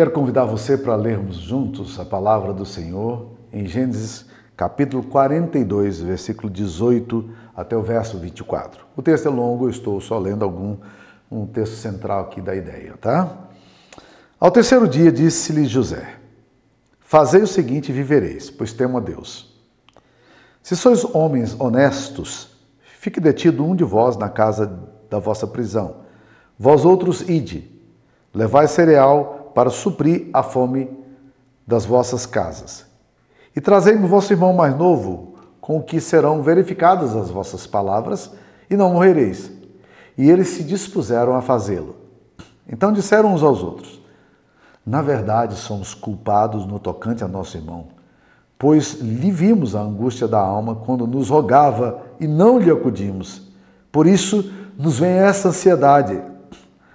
Quero convidar você para lermos juntos a palavra do Senhor em Gênesis capítulo 42, versículo 18 até o verso 24. O texto é longo, eu estou só lendo algum um texto central aqui da ideia, tá? Ao terceiro dia disse-lhe José: Fazei o seguinte e vivereis, pois temo a Deus. Se sois homens honestos, fique detido um de vós na casa da vossa prisão. Vós outros ide, levai cereal para suprir a fome das vossas casas. E trazei-me vosso irmão mais novo, com o que serão verificadas as vossas palavras, e não morrereis. E eles se dispuseram a fazê-lo. Então disseram uns aos outros: Na verdade, somos culpados no tocante a nosso irmão, pois lhe vimos a angústia da alma quando nos rogava e não lhe acudimos. Por isso nos vem essa ansiedade.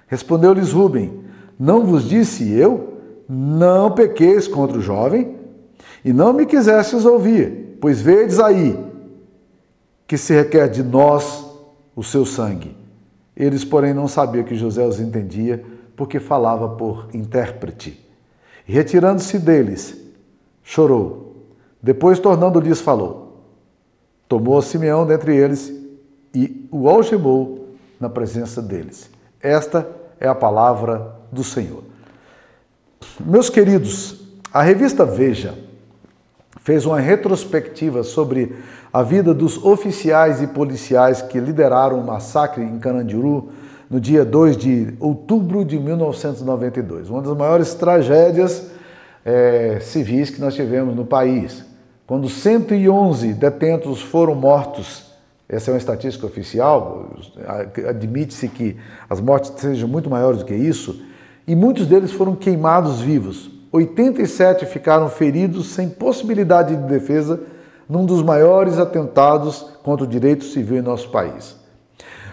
Respondeu-lhes Rubem: Não vos disse eu? Não pequeis contra o jovem? E não me quisestes ouvir, pois vedes aí que se requer de nós o seu sangue. Eles, porém, não sabiam que José os entendia, porque falava por intérprete. Retirando-se deles, chorou. Depois, tornando-lhes, falou. Tomou Simeão dentre eles e o algemou na presença deles. Esta é a palavra do Senhor. Meus queridos, a revista Veja fez uma retrospectiva sobre a vida dos oficiais e policiais que lideraram o massacre em Carandiru no dia 2 de outubro de 1992. Uma das maiores tragédias é, civis que nós tivemos no país. Quando 111 detentos foram mortos, essa é uma estatística oficial, admite-se que as mortes sejam muito maiores do que isso, e muitos deles foram queimados vivos. 87 ficaram feridos sem possibilidade de defesa num dos maiores atentados contra o direito civil em nosso país.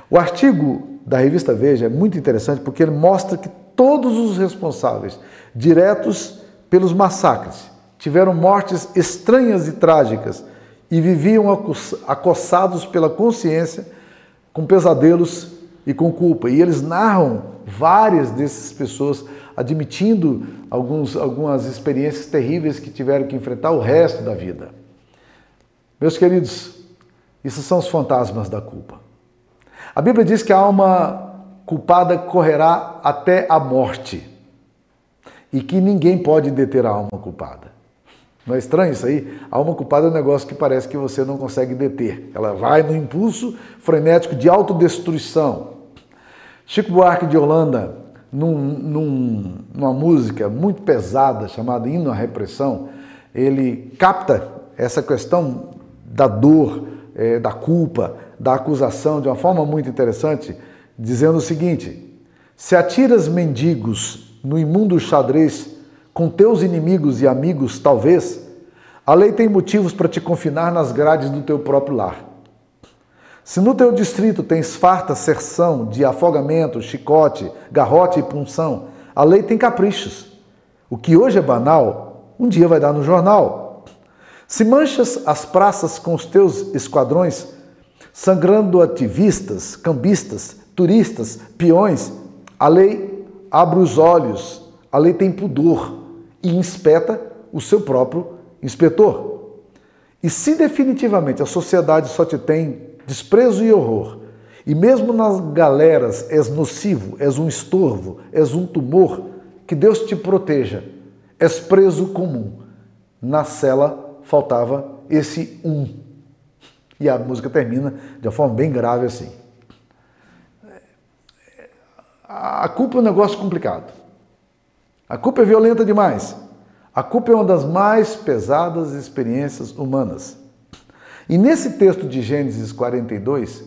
O artigo da revista Veja é muito interessante porque ele mostra que todos os responsáveis diretos pelos massacres tiveram mortes estranhas e trágicas e viviam acossados pela consciência, com pesadelos e com culpa. E eles narram várias dessas pessoas admitindo alguns, algumas experiências terríveis que tiveram que enfrentar o resto da vida. Meus queridos, isso são os fantasmas da culpa. A Bíblia diz que a alma culpada correrá até a morte e que ninguém pode deter a alma culpada. Não é estranho isso aí? A alma culpada é um negócio que parece que você não consegue deter. Ela vai no impulso frenético de autodestruição. Chico Buarque de Holanda, num, num, numa música muito pesada chamada Hino à Repressão, ele capta essa questão da dor, é, da culpa, da acusação de uma forma muito interessante, dizendo o seguinte: Se atiras mendigos no imundo xadrez com teus inimigos e amigos, talvez, a lei tem motivos para te confinar nas grades do teu próprio lar. Se no teu distrito tens farta serção de afogamento, chicote, garrote e punção, a lei tem caprichos. O que hoje é banal, um dia vai dar no jornal. Se manchas as praças com os teus esquadrões, sangrando ativistas, cambistas, turistas, peões, a lei abre os olhos, a lei tem pudor e inspeta o seu próprio inspetor. E se definitivamente a sociedade só te tem desprezo e horror. E mesmo nas galeras és nocivo, és um estorvo, és um tumor, que Deus te proteja. És preso comum. Na cela faltava esse um. E a música termina de uma forma bem grave assim. A culpa é um negócio complicado. A culpa é violenta demais. A culpa é uma das mais pesadas experiências humanas. E nesse texto de Gênesis 42,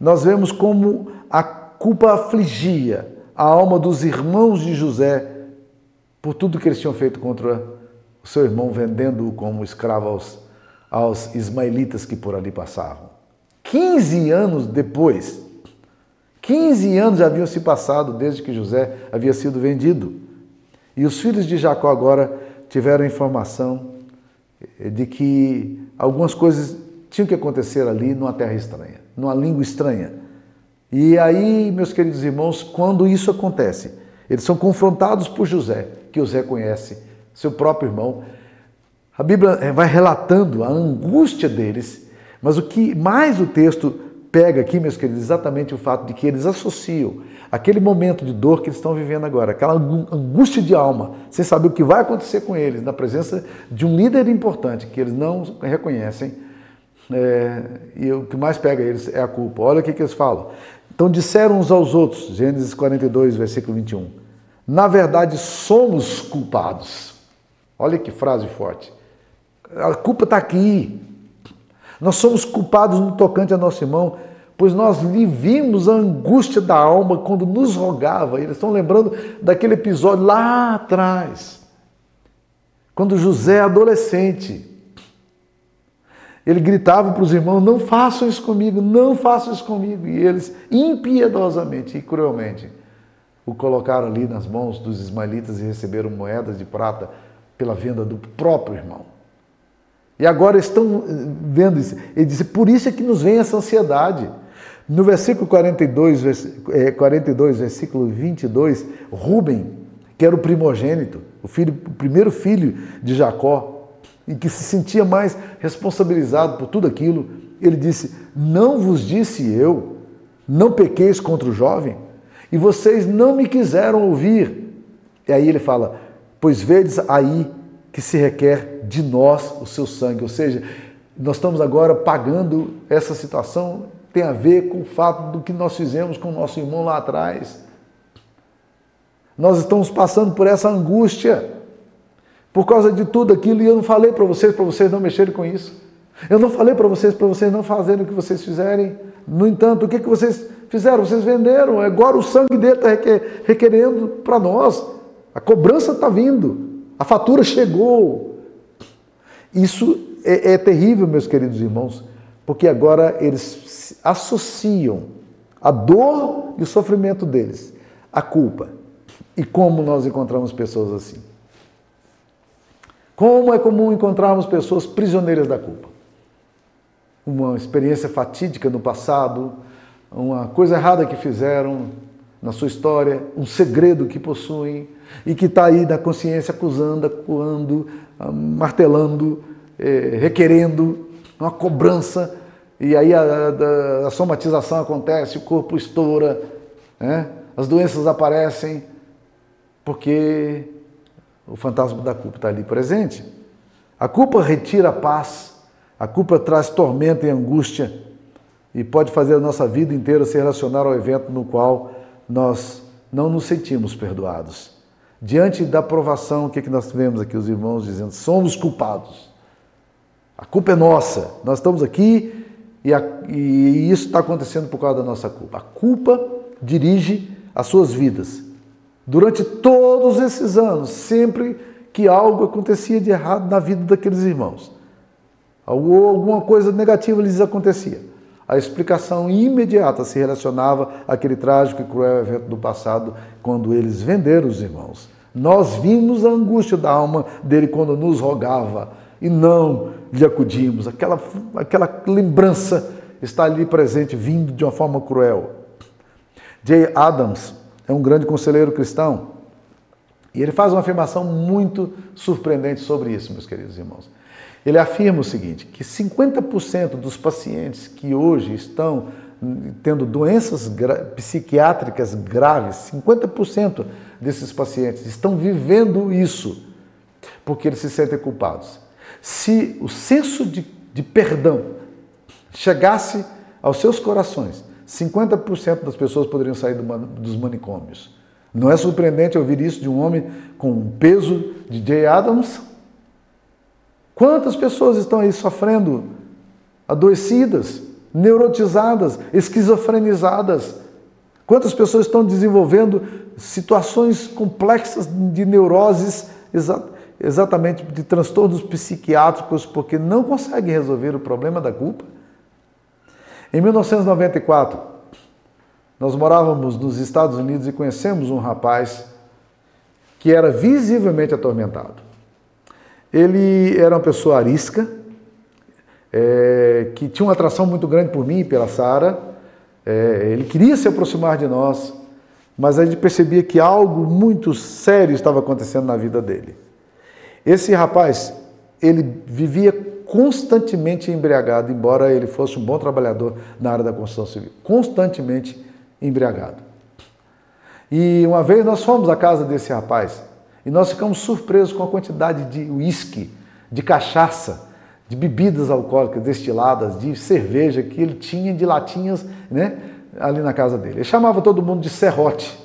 nós vemos como a culpa afligia a alma dos irmãos de José por tudo que eles tinham feito contra o seu irmão, vendendo-o como escravo aos, aos ismaelitas que por ali passavam. 15 anos depois, 15 anos haviam se passado desde que José havia sido vendido. E os filhos de Jacó agora tiveram informação de que algumas coisas tinha que acontecer ali numa terra estranha, numa língua estranha. E aí, meus queridos irmãos, quando isso acontece, Eles são confrontados por José, que os reconhece, seu próprio irmão. A Bíblia eh, vai relatando a angústia deles, mas o que mais o texto pega aqui, meus queridos, exatamente o fato de que eles associam aquele momento de dor que eles estão vivendo agora, aquela angústia de alma, sem saber o que vai acontecer com eles, na presença de um líder importante que eles não reconhecem. É, e o que mais pega eles é a culpa. Olha o que, que eles falam. Então disseram uns aos outros, Gênesis 42, versículo 21. Na verdade, somos culpados. Olha que frase forte. A culpa está aqui. Nós somos culpados no tocante a nosso irmão, pois nós lhe vimos a angústia da alma quando nos rogava. Eles estão lembrando daquele episódio lá atrás, quando José, é adolescente, ele gritava para os irmãos: Não façam isso comigo, não façam isso comigo. E eles, impiedosamente e cruelmente, o colocaram ali nas mãos dos ismaelitas e receberam moedas de prata pela venda do próprio irmão. E agora estão eh, vendo isso. Ele disse, por isso é que nos vem essa ansiedade. No versículo 42, 42 eh, versículo 22, Rubem, que era o primogênito, o, filho, o primeiro filho de Jacó, e que se sentia mais responsabilizado por tudo aquilo, ele disse: Não vos disse eu, não pequeis contra o jovem, e vocês não me quiseram ouvir. E aí ele fala: Pois vedes aí que se requer de nós o seu sangue. Ou seja, nós estamos agora pagando essa situação, tem a ver com o fato do que nós fizemos com o nosso irmão lá atrás. Nós estamos passando por essa angústia, por causa de tudo aquilo, e eu não falei para vocês, para vocês não mexerem com isso. Eu não falei para vocês, para vocês não fazerem o que vocês fizerem. No entanto, o que, que vocês fizeram? Vocês venderam. Agora o sangue dele está requerendo para nós. A cobrança está vindo. A fatura chegou. Isso é, é terrível, meus queridos irmãos, porque agora eles associam a dor e o sofrimento deles à culpa. E como nós encontramos pessoas assim? Como é comum encontrarmos pessoas prisioneiras da culpa? Uma experiência fatídica no passado, uma coisa errada que fizeram na sua história, um segredo que possuem, e que está aí na consciência acusando, acuando, ah, martelando, é, requerendo uma cobrança, e aí a, a, a somatização acontece, o corpo estoura, né? as doenças aparecem, porque o fantasma da culpa está ali presente. A culpa retira a paz, a culpa traz tormento e angústia, e pode fazer a nossa vida inteira se relacionar ao evento no qual nós não nos sentimos perdoados. Diante da provação, o que, é que nós vemos aqui? Os irmãos dizendo: somos culpados. A culpa é nossa. Nós estamos aqui e, a, e isso está acontecendo por causa da nossa culpa. A culpa dirige as suas vidas. Durante todos esses anos, sempre que algo acontecia de errado na vida daqueles irmãos, alguma coisa negativa lhes acontecia, a explicação imediata se relacionava àquele trágico e cruel evento do passado, quando eles venderam os irmãos. Nós vimos a angústia da alma dele quando nos rogava e não lhe acudimos. Aquela, aquela lembrança está ali presente, vindo de uma forma cruel. Jay Adams é um grande conselheiro cristão e ele faz uma afirmação muito surpreendente sobre isso, meus queridos irmãos. Ele afirma o seguinte: que 50% dos pacientes que hoje estão tendo doenças gra psiquiátricas graves, 50% desses pacientes estão vivendo isso porque eles se sentem culpados. Se o senso de, de perdão chegasse aos seus corações, 50% das pessoas poderiam sair do dos manicômios. Não é surpreendente ouvir isso de um homem com o peso de Jay Adams, Quantas pessoas estão aí sofrendo, adoecidas, neurotizadas, esquizofrenizadas? Quantas pessoas estão desenvolvendo situações complexas de neuroses, exa exatamente de transtornos psiquiátricos, porque não conseguem resolver o problema da culpa? Em 1994, nós morávamos nos Estados Unidos e conhecemos um rapaz que era visivelmente atormentado. Ele era uma pessoa arisca, é, que tinha uma atração muito grande por mim e pela Sara. É, ele queria se aproximar de nós, mas a gente percebia que algo muito sério estava acontecendo na vida dele. Esse rapaz, ele vivia constantemente embriagado, embora ele fosse um bom trabalhador na área da construção civil, constantemente embriagado. E uma vez nós fomos à casa desse rapaz e nós ficamos surpresos com a quantidade de uísque, de cachaça, de bebidas alcoólicas destiladas, de cerveja que ele tinha de latinhas, né, ali na casa dele. Ele chamava todo mundo de serrote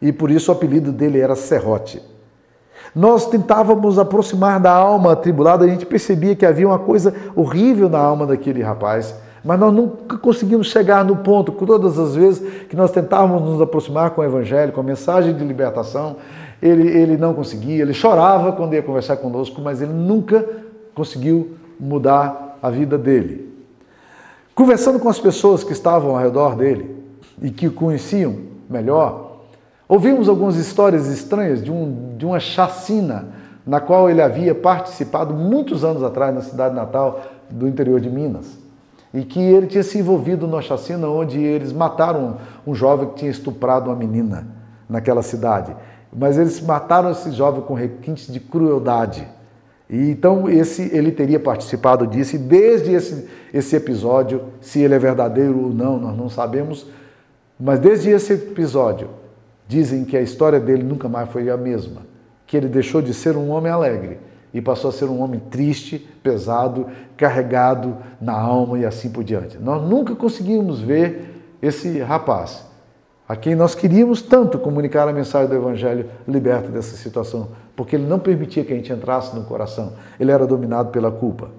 e por isso o apelido dele era serrote. Nós tentávamos aproximar da alma atribulada, a gente percebia que havia uma coisa horrível na alma daquele rapaz, mas nós nunca conseguimos chegar no ponto, todas as vezes que nós tentávamos nos aproximar com o Evangelho, com a mensagem de libertação, ele, ele não conseguia, ele chorava quando ia conversar conosco, mas ele nunca conseguiu mudar a vida dele. Conversando com as pessoas que estavam ao redor dele e que o conheciam melhor, Ouvimos algumas histórias estranhas de, um, de uma chacina na qual ele havia participado muitos anos atrás na cidade natal do interior de Minas. E que ele tinha se envolvido numa chacina onde eles mataram um jovem que tinha estuprado uma menina naquela cidade. Mas eles mataram esse jovem com requintes de crueldade. E então esse ele teria participado disso e desde esse, esse episódio, se ele é verdadeiro ou não, nós não sabemos, mas desde esse episódio Dizem que a história dele nunca mais foi a mesma, que ele deixou de ser um homem alegre e passou a ser um homem triste, pesado, carregado na alma e assim por diante. Nós nunca conseguimos ver esse rapaz, a quem nós queríamos tanto comunicar a mensagem do Evangelho liberto dessa situação, porque ele não permitia que a gente entrasse no coração, ele era dominado pela culpa.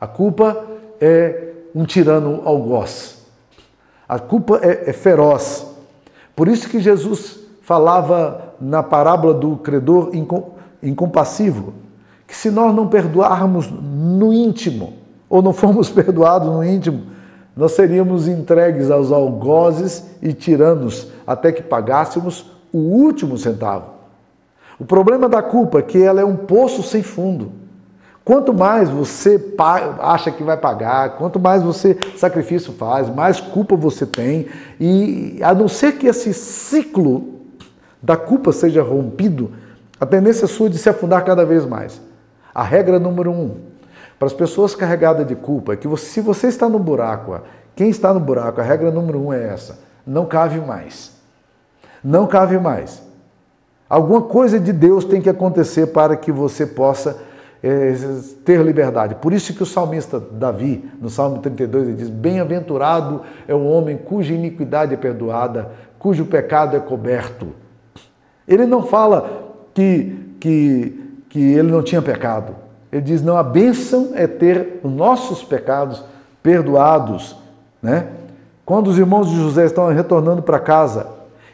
A culpa é um tirano algoz, a culpa é, é feroz. Por isso que Jesus falava na parábola do credor incompassivo, que se nós não perdoarmos no íntimo, ou não formos perdoados no íntimo, nós seríamos entregues aos algozes e tiranos até que pagássemos o último centavo. O problema da culpa é que ela é um poço sem fundo. Quanto mais você acha que vai pagar, quanto mais você sacrifício faz, mais culpa você tem, e a não ser que esse ciclo da culpa seja rompido, a tendência sua de se afundar cada vez mais. A regra número um, para as pessoas carregadas de culpa, é que você, se você está no buraco, quem está no buraco, a regra número um é essa: não cave mais. Não cave mais. Alguma coisa de Deus tem que acontecer para que você possa é, ter liberdade. Por isso que o salmista Davi, no Salmo 32, ele diz: Bem-aventurado é o homem cuja iniquidade é perdoada, cujo pecado é coberto. Ele não fala que, que, que ele não tinha pecado. Ele diz: não, a bênção é ter os nossos pecados perdoados. Né? Quando os irmãos de José estão retornando para casa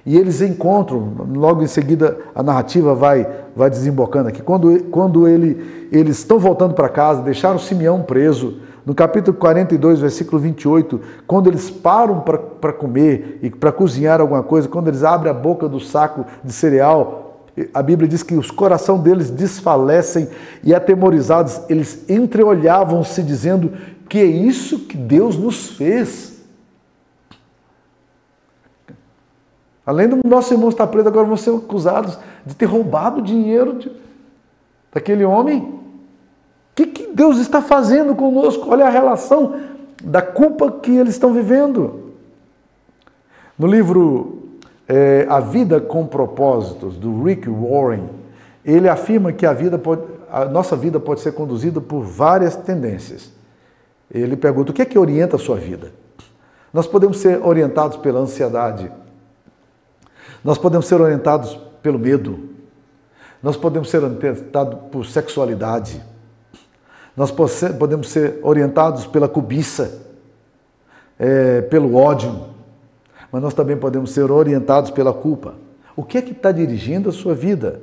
e eles encontram, logo em seguida a narrativa vai, vai desembocando aqui, quando, quando ele, eles estão voltando para casa, deixaram Simeão preso, no capítulo 42, versículo 28, quando eles param para comer e para cozinhar alguma coisa, quando eles abrem a boca do saco de cereal, a Bíblia diz que os coração deles desfalecem e atemorizados, eles entreolhavam-se dizendo que é isso que Deus nos fez. Além do nosso irmão estar preso, agora vão ser acusados de ter roubado o dinheiro de, daquele homem que, que Deus está fazendo conosco? Olha a relação da culpa que eles estão vivendo. No livro é, A Vida com Propósitos, do Rick Warren, ele afirma que a, vida pode, a nossa vida pode ser conduzida por várias tendências. Ele pergunta: o que é que orienta a sua vida? Nós podemos ser orientados pela ansiedade, nós podemos ser orientados pelo medo, nós podemos ser orientados por sexualidade, nós podemos ser orientados pela cobiça, é, pelo ódio, mas nós também podemos ser orientados pela culpa. O que é que está dirigindo a sua vida?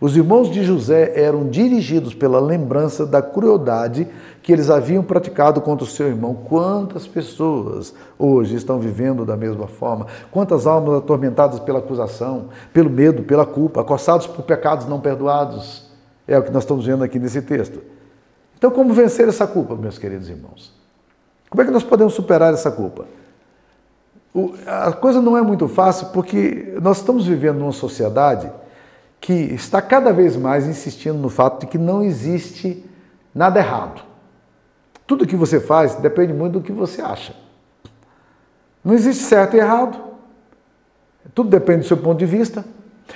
Os irmãos de José eram dirigidos pela lembrança da crueldade que eles haviam praticado contra o seu irmão. Quantas pessoas hoje estão vivendo da mesma forma? Quantas almas atormentadas pela acusação, pelo medo, pela culpa, acossados por pecados não perdoados? É o que nós estamos vendo aqui nesse texto. Então, como vencer essa culpa, meus queridos irmãos? Como é que nós podemos superar essa culpa? A coisa não é muito fácil porque nós estamos vivendo numa sociedade que está cada vez mais insistindo no fato de que não existe nada errado. Tudo que você faz depende muito do que você acha. Não existe certo e errado. Tudo depende do seu ponto de vista.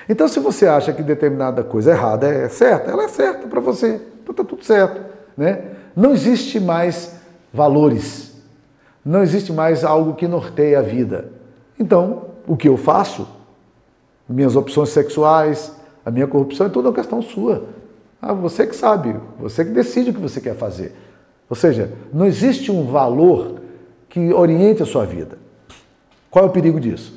Então, se você acha que determinada coisa errada é certa, ela é certa para você. Então está tudo certo. Né? Não existe mais valores. Não existe mais algo que norteie a vida. Então, o que eu faço, minhas opções sexuais, a minha corrupção, é tudo uma questão sua. Ah, você que sabe, você que decide o que você quer fazer. Ou seja, não existe um valor que oriente a sua vida. Qual é o perigo disso?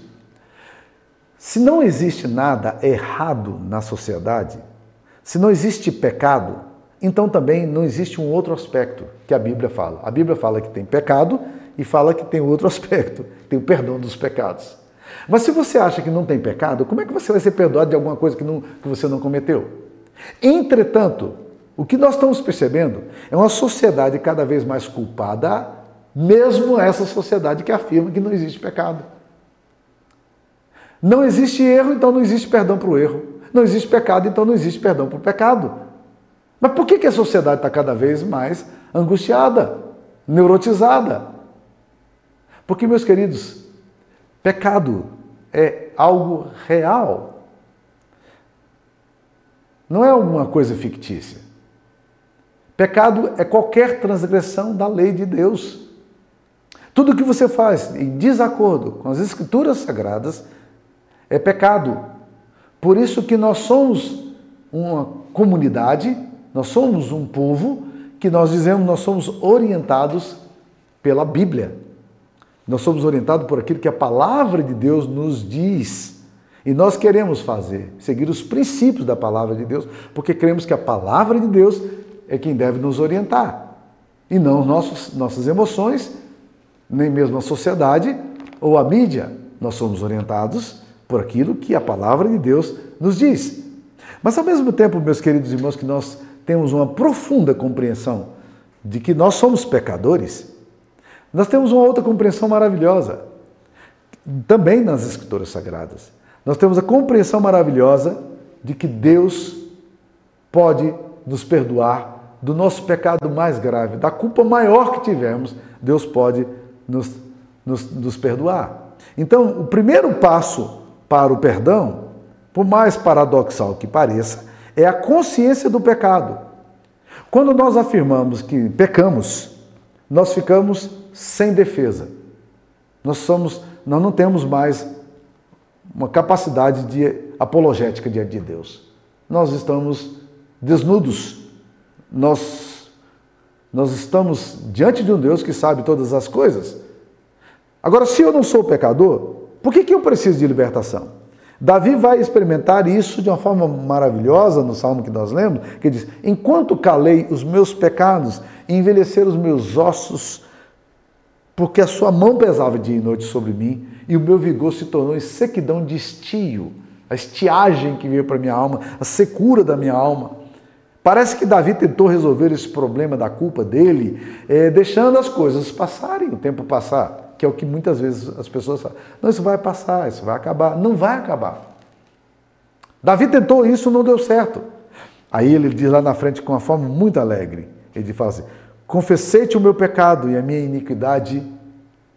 Se não existe nada errado na sociedade, se não existe pecado, então também não existe um outro aspecto que a Bíblia fala. A Bíblia fala que tem pecado e fala que tem outro aspecto, tem o perdão dos pecados. Mas se você acha que não tem pecado, como é que você vai ser perdoado de alguma coisa que, não, que você não cometeu? Entretanto, o que nós estamos percebendo é uma sociedade cada vez mais culpada, mesmo essa sociedade que afirma que não existe pecado. Não existe erro, então não existe perdão para o erro. Não existe pecado, então não existe perdão para o pecado. Mas por que, que a sociedade está cada vez mais angustiada, neurotizada? Porque, meus queridos, pecado é algo real. Não é alguma coisa fictícia. Pecado é qualquer transgressão da lei de Deus. Tudo que você faz em desacordo com as escrituras sagradas é pecado. Por isso que nós somos uma comunidade, nós somos um povo que nós dizemos nós somos orientados pela Bíblia. Nós somos orientados por aquilo que a palavra de Deus nos diz. E nós queremos fazer, seguir os princípios da palavra de Deus, porque cremos que a palavra de Deus é quem deve nos orientar. E não nossos, nossas emoções, nem mesmo a sociedade ou a mídia. Nós somos orientados por aquilo que a palavra de Deus nos diz. Mas ao mesmo tempo, meus queridos irmãos, que nós temos uma profunda compreensão de que nós somos pecadores, nós temos uma outra compreensão maravilhosa, também nas Escrituras Sagradas. Nós temos a compreensão maravilhosa de que Deus pode nos perdoar do nosso pecado mais grave, da culpa maior que tivermos, Deus pode nos, nos, nos perdoar. Então, o primeiro passo para o perdão, por mais paradoxal que pareça, é a consciência do pecado. Quando nós afirmamos que pecamos, nós ficamos sem defesa. Nós somos, nós não temos mais uma capacidade de apologética diante de Deus. Nós estamos desnudos. Nós nós estamos diante de um Deus que sabe todas as coisas. Agora, se eu não sou pecador, por que, que eu preciso de libertação? Davi vai experimentar isso de uma forma maravilhosa no salmo que nós lemos, que diz: Enquanto calei os meus pecados, envelheceram os meus ossos porque a sua mão pesava dia e noite sobre mim, e o meu vigor se tornou em sequidão de estio, a estiagem que veio para minha alma, a secura da minha alma. Parece que Davi tentou resolver esse problema da culpa dele, é, deixando as coisas passarem, o tempo passar, que é o que muitas vezes as pessoas falam. Não, isso vai passar, isso vai acabar. Não vai acabar. Davi tentou isso, não deu certo. Aí ele diz lá na frente com uma forma muito alegre, ele fala assim, Confessei-te o meu pecado e a minha iniquidade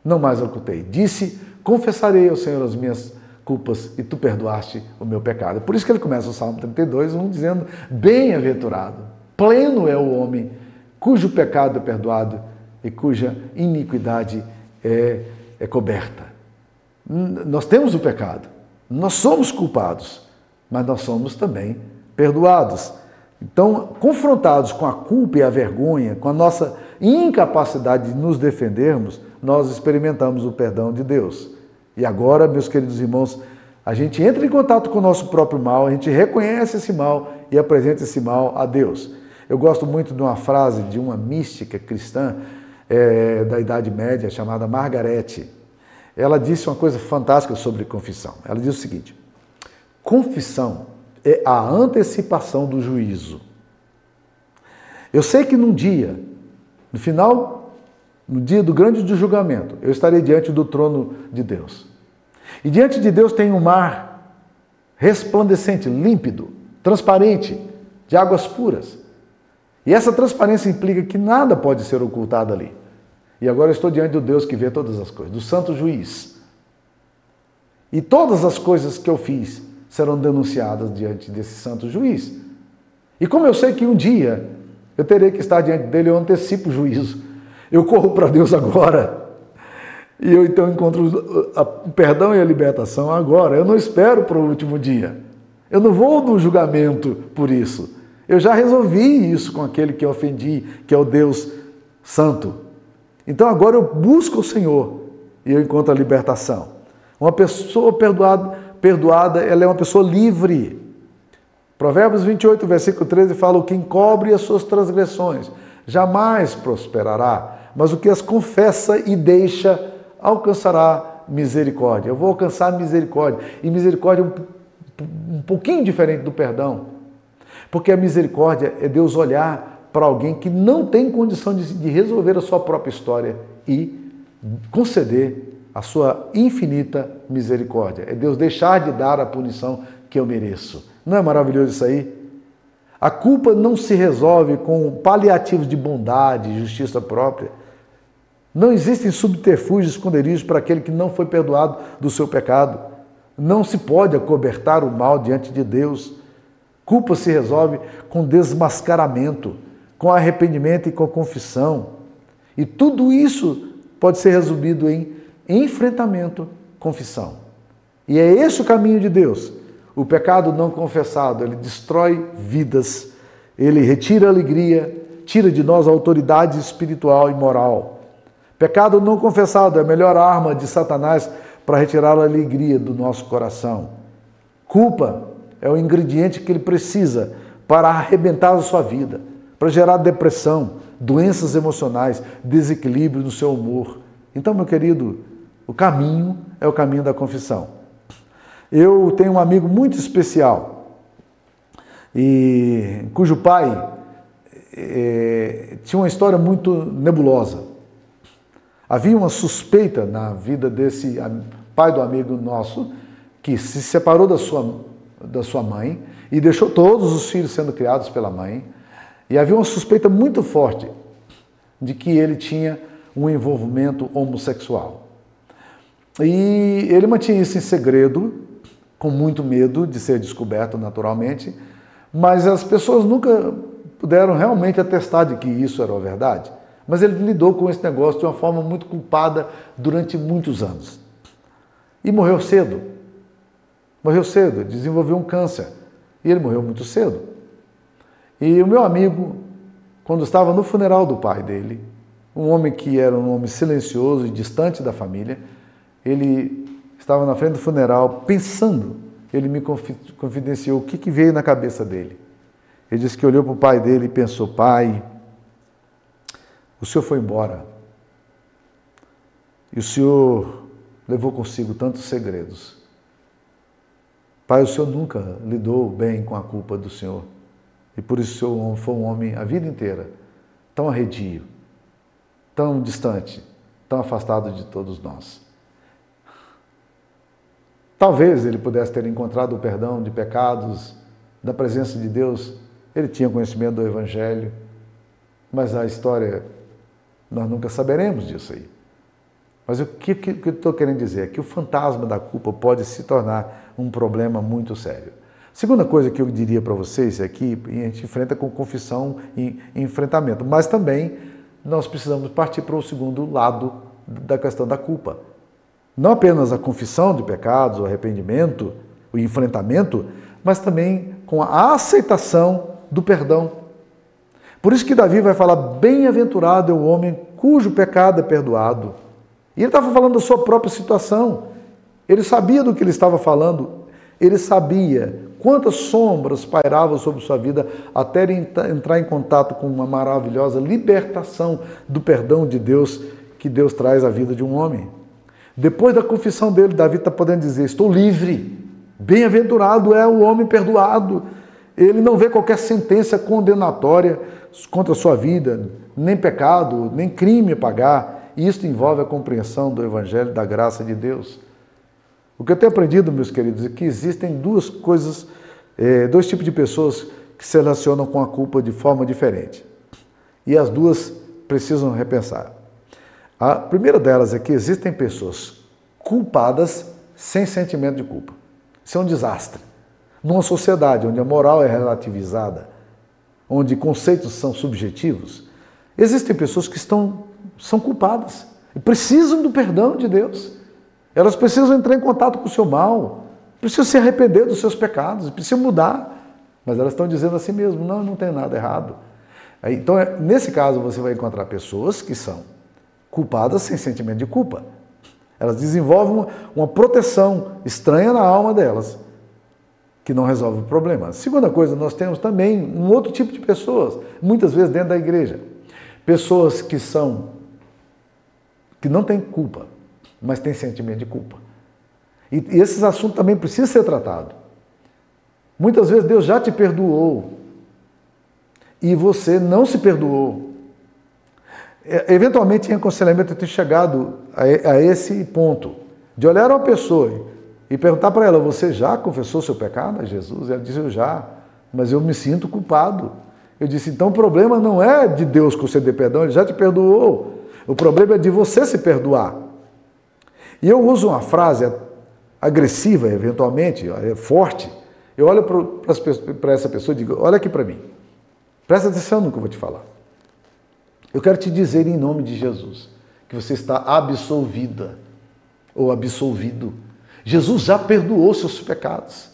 não mais ocultei. Disse: Confessarei ao Senhor as minhas culpas e tu perdoaste o meu pecado. Por isso que ele começa o Salmo 32, 1 dizendo: Bem-aventurado, pleno é o homem cujo pecado é perdoado e cuja iniquidade é, é coberta. Nós temos o pecado, nós somos culpados, mas nós somos também perdoados. Então, confrontados com a culpa e a vergonha, com a nossa incapacidade de nos defendermos, nós experimentamos o perdão de Deus. E agora, meus queridos irmãos, a gente entra em contato com o nosso próprio mal, a gente reconhece esse mal e apresenta esse mal a Deus. Eu gosto muito de uma frase de uma mística cristã é, da Idade Média chamada Margarete. Ela disse uma coisa fantástica sobre confissão. Ela diz o seguinte: confissão é a antecipação do juízo. Eu sei que num dia, no final no dia do grande julgamento, eu estarei diante do trono de Deus. E diante de Deus tem um mar resplandecente, límpido, transparente, de águas puras. E essa transparência implica que nada pode ser ocultado ali. E agora eu estou diante do Deus que vê todas as coisas, do santo juiz. E todas as coisas que eu fiz serão denunciadas diante desse santo juiz. E como eu sei que um dia eu terei que estar diante dele, eu antecipo o juízo. Eu corro para Deus agora. E eu então encontro o perdão e a libertação agora. Eu não espero para o último dia. Eu não vou no julgamento por isso. Eu já resolvi isso com aquele que eu ofendi, que é o Deus Santo. Então agora eu busco o Senhor e eu encontro a libertação. Uma pessoa perdoada, perdoada ela é uma pessoa livre. Provérbios 28, versículo 13 fala: o que encobre as suas transgressões jamais prosperará, mas o que as confessa e deixa alcançará misericórdia. Eu vou alcançar misericórdia. E misericórdia é um, um pouquinho diferente do perdão. Porque a misericórdia é Deus olhar para alguém que não tem condição de, de resolver a sua própria história e conceder a sua infinita misericórdia. É Deus deixar de dar a punição que eu mereço. Não é maravilhoso isso aí? A culpa não se resolve com paliativos de bondade justiça própria. Não existem subterfúgios, esconderijos para aquele que não foi perdoado do seu pecado. Não se pode acobertar o mal diante de Deus. Culpa se resolve com desmascaramento, com arrependimento e com confissão. E tudo isso pode ser resumido em enfrentamento, confissão. E é esse o caminho de Deus. O pecado não confessado, ele destrói vidas, ele retira alegria, tira de nós a autoridade espiritual e moral. Pecado não confessado é a melhor arma de Satanás para retirar a alegria do nosso coração. Culpa é o ingrediente que ele precisa para arrebentar a sua vida, para gerar depressão, doenças emocionais, desequilíbrio no seu humor. Então, meu querido, o caminho é o caminho da confissão. Eu tenho um amigo muito especial, e cujo pai é, tinha uma história muito nebulosa. Havia uma suspeita na vida desse pai do amigo nosso que se separou da sua, da sua mãe e deixou todos os filhos sendo criados pela mãe. E havia uma suspeita muito forte de que ele tinha um envolvimento homossexual. E ele mantinha isso em segredo com muito medo de ser descoberto naturalmente, mas as pessoas nunca puderam realmente atestar de que isso era a verdade. Mas ele lidou com esse negócio de uma forma muito culpada durante muitos anos. E morreu cedo. Morreu cedo, desenvolveu um câncer. E ele morreu muito cedo. E o meu amigo, quando estava no funeral do pai dele, um homem que era um homem silencioso e distante da família, ele estava na frente do funeral pensando, ele me confidenciou o que, que veio na cabeça dele. Ele disse que olhou para o pai dele e pensou: Pai, o senhor foi embora e o senhor levou consigo tantos segredos. Pai, o senhor nunca lidou bem com a culpa do senhor e por isso o senhor foi um homem a vida inteira tão arredio, tão distante, tão afastado de todos nós. Talvez ele pudesse ter encontrado o perdão de pecados, da presença de Deus, ele tinha conhecimento do Evangelho, mas a história, nós nunca saberemos disso aí. Mas o que, que, que eu estou querendo dizer é que o fantasma da culpa pode se tornar um problema muito sério. Segunda coisa que eu diria para vocês é que a gente enfrenta com confissão e enfrentamento, mas também nós precisamos partir para o segundo lado da questão da culpa. Não apenas a confissão de pecados, o arrependimento, o enfrentamento, mas também com a aceitação do perdão. Por isso que Davi vai falar: bem-aventurado é o homem cujo pecado é perdoado. E ele estava falando da sua própria situação. Ele sabia do que ele estava falando. Ele sabia quantas sombras pairavam sobre sua vida até ele entrar em contato com uma maravilhosa libertação do perdão de Deus que Deus traz à vida de um homem. Depois da confissão dele, Davi está podendo dizer: Estou livre. Bem-aventurado é o homem perdoado. Ele não vê qualquer sentença condenatória contra a sua vida, nem pecado, nem crime a pagar. Isso envolve a compreensão do Evangelho da graça de Deus. O que eu tenho aprendido, meus queridos, é que existem duas coisas, é, dois tipos de pessoas que se relacionam com a culpa de forma diferente. E as duas precisam repensar. A primeira delas é que existem pessoas culpadas sem sentimento de culpa. Isso é um desastre. Numa sociedade onde a moral é relativizada, onde conceitos são subjetivos, existem pessoas que estão são culpadas e precisam do perdão de Deus. Elas precisam entrar em contato com o seu mal, precisam se arrepender dos seus pecados, precisam mudar. Mas elas estão dizendo a si mesmo: não, não tem nada errado. Então, é, nesse caso, você vai encontrar pessoas que são culpadas sem sentimento de culpa. Elas desenvolvem uma, uma proteção estranha na alma delas, que não resolve o problema. Segunda coisa, nós temos também um outro tipo de pessoas, muitas vezes dentro da igreja. Pessoas que são que não têm culpa, mas têm sentimento de culpa. E, e esses assuntos também precisam ser tratados. Muitas vezes Deus já te perdoou e você não se perdoou. É, eventualmente, em aconselhamento, eu tenho chegado a, a esse ponto de olhar uma pessoa e perguntar para ela: Você já confessou seu pecado a Jesus? Ela disse: Eu já, mas eu me sinto culpado. Eu disse: Então o problema não é de Deus conceder perdão, ele já te perdoou. O problema é de você se perdoar. E eu uso uma frase agressiva, eventualmente, é forte. Eu olho para essa pessoa e digo: Olha aqui para mim, presta atenção no que eu vou te falar. Eu quero te dizer em nome de Jesus que você está absolvida ou absolvido. Jesus já perdoou seus pecados.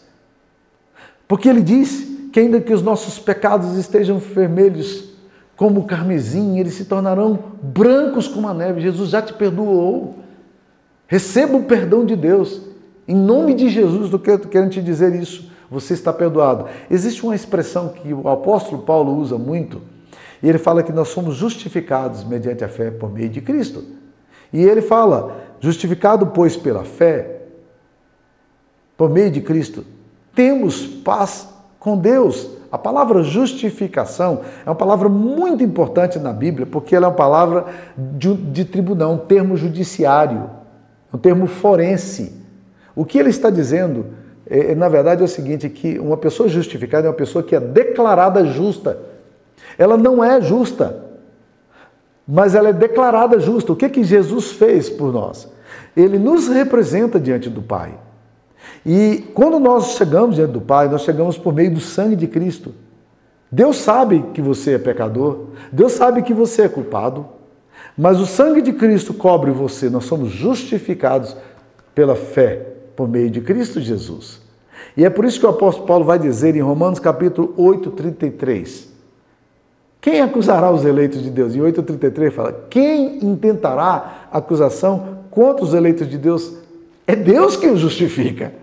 Porque ele disse que ainda que os nossos pecados estejam vermelhos como o carmesim, eles se tornarão brancos como a neve. Jesus já te perdoou. Receba o perdão de Deus. Em nome de Jesus, do que eu querendo te dizer isso. Você está perdoado. Existe uma expressão que o apóstolo Paulo usa muito, e ele fala que nós somos justificados mediante a fé por meio de Cristo. E ele fala: justificado, pois, pela fé, por meio de Cristo, temos paz com Deus. A palavra justificação é uma palavra muito importante na Bíblia, porque ela é uma palavra de, de tribunal, um termo judiciário, um termo forense. O que ele está dizendo, é, na verdade, é o seguinte: que uma pessoa justificada é uma pessoa que é declarada justa. Ela não é justa, mas ela é declarada justa. O que, que Jesus fez por nós? Ele nos representa diante do Pai. E quando nós chegamos diante do Pai, nós chegamos por meio do sangue de Cristo. Deus sabe que você é pecador, Deus sabe que você é culpado, mas o sangue de Cristo cobre você, nós somos justificados pela fé por meio de Cristo Jesus. E é por isso que o apóstolo Paulo vai dizer em Romanos capítulo 8, 33. Quem acusará os eleitos de Deus? Em 8,33 fala: Quem intentará acusação contra os eleitos de Deus? É Deus quem os justifica.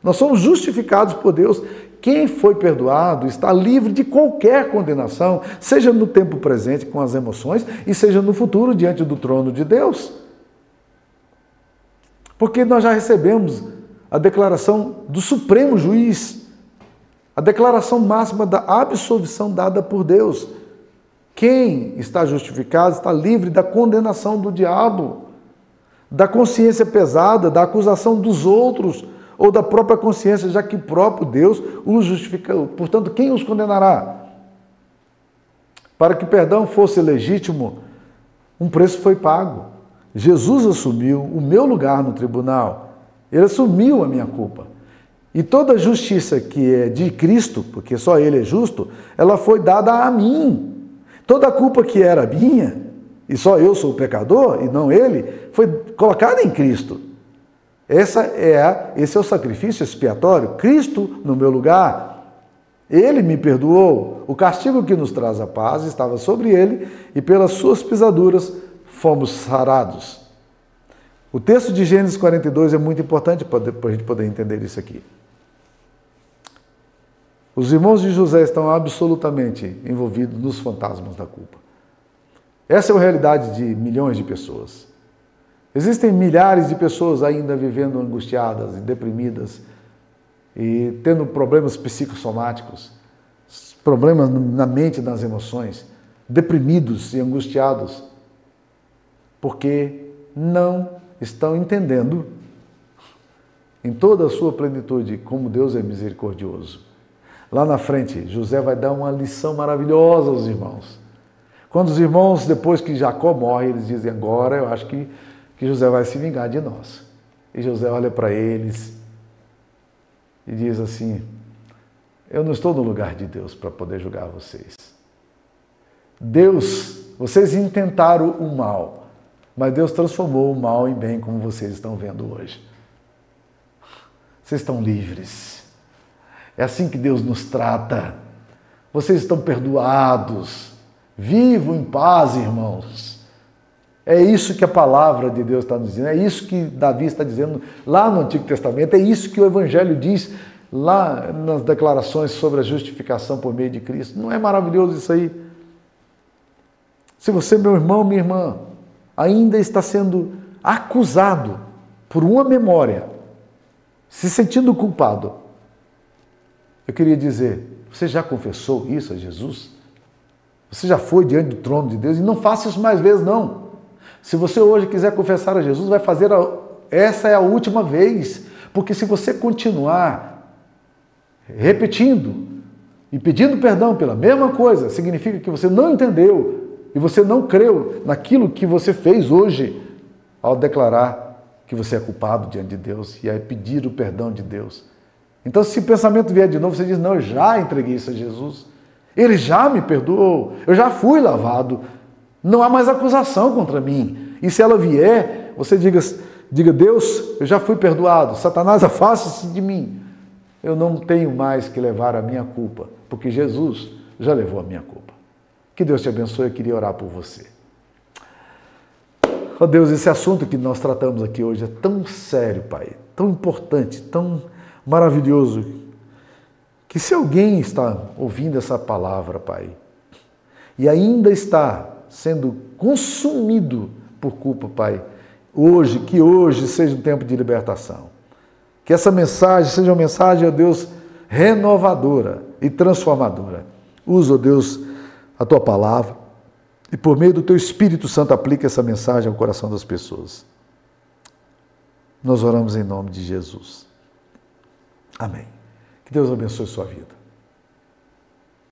Nós somos justificados por Deus. Quem foi perdoado está livre de qualquer condenação, seja no tempo presente com as emoções e seja no futuro diante do trono de Deus. Porque nós já recebemos a declaração do Supremo Juiz, a declaração máxima da absolvição dada por Deus. Quem está justificado está livre da condenação do diabo, da consciência pesada, da acusação dos outros ou da própria consciência, já que o próprio Deus os justificou. Portanto, quem os condenará? Para que o perdão fosse legítimo, um preço foi pago. Jesus assumiu o meu lugar no tribunal. Ele assumiu a minha culpa. E toda a justiça que é de Cristo, porque só Ele é justo, ela foi dada a mim. Toda a culpa que era minha, e só eu sou o pecador e não Ele, foi colocada em Cristo. Essa é a, esse é o sacrifício expiatório. Cristo no meu lugar. Ele me perdoou. O castigo que nos traz a paz estava sobre ele e pelas suas pisaduras fomos sarados. O texto de Gênesis 42 é muito importante para a gente poder entender isso aqui. Os irmãos de José estão absolutamente envolvidos nos fantasmas da culpa. Essa é a realidade de milhões de pessoas. Existem milhares de pessoas ainda vivendo angustiadas e deprimidas e tendo problemas psicossomáticos, problemas na mente e nas emoções, deprimidos e angustiados. porque não estão entendendo em toda a sua plenitude como Deus é misericordioso. Lá na frente, José vai dar uma lição maravilhosa aos irmãos. Quando os irmãos, depois que Jacó morre, eles dizem: Agora eu acho que, que José vai se vingar de nós. E José olha para eles e diz assim: Eu não estou no lugar de Deus para poder julgar vocês. Deus, vocês intentaram o mal, mas Deus transformou o mal em bem, como vocês estão vendo hoje. Vocês estão livres. É assim que Deus nos trata. Vocês estão perdoados. Vivam em paz, irmãos. É isso que a palavra de Deus está nos dizendo, é isso que Davi está dizendo lá no Antigo Testamento, é isso que o Evangelho diz lá nas declarações sobre a justificação por meio de Cristo. Não é maravilhoso isso aí? Se você, meu irmão, minha irmã, ainda está sendo acusado por uma memória, se sentindo culpado, eu queria dizer: você já confessou isso a Jesus? Você já foi diante do trono de Deus? E não faça isso mais vezes, não. Se você hoje quiser confessar a Jesus, vai fazer a... essa é a última vez, porque se você continuar repetindo e pedindo perdão pela mesma coisa, significa que você não entendeu e você não creu naquilo que você fez hoje ao declarar que você é culpado diante de Deus e aí pedir o perdão de Deus. Então, se o pensamento vier de novo, você diz: Não, eu já entreguei isso a Jesus. Ele já me perdoou. Eu já fui lavado. Não há mais acusação contra mim. E se ela vier, você diga, diga Deus, eu já fui perdoado. Satanás, afaste-se de mim. Eu não tenho mais que levar a minha culpa, porque Jesus já levou a minha culpa. Que Deus te abençoe. Eu queria orar por você. Oh Deus, esse assunto que nós tratamos aqui hoje é tão sério, Pai, tão importante, tão maravilhoso, que se alguém está ouvindo essa palavra, Pai, e ainda está sendo consumido por culpa, Pai, hoje, que hoje seja um tempo de libertação. Que essa mensagem seja uma mensagem, ó Deus, renovadora e transformadora. Usa, ó Deus, a tua palavra e por meio do teu Espírito Santo aplica essa mensagem ao coração das pessoas. Nós oramos em nome de Jesus. Amém. Que Deus abençoe sua vida.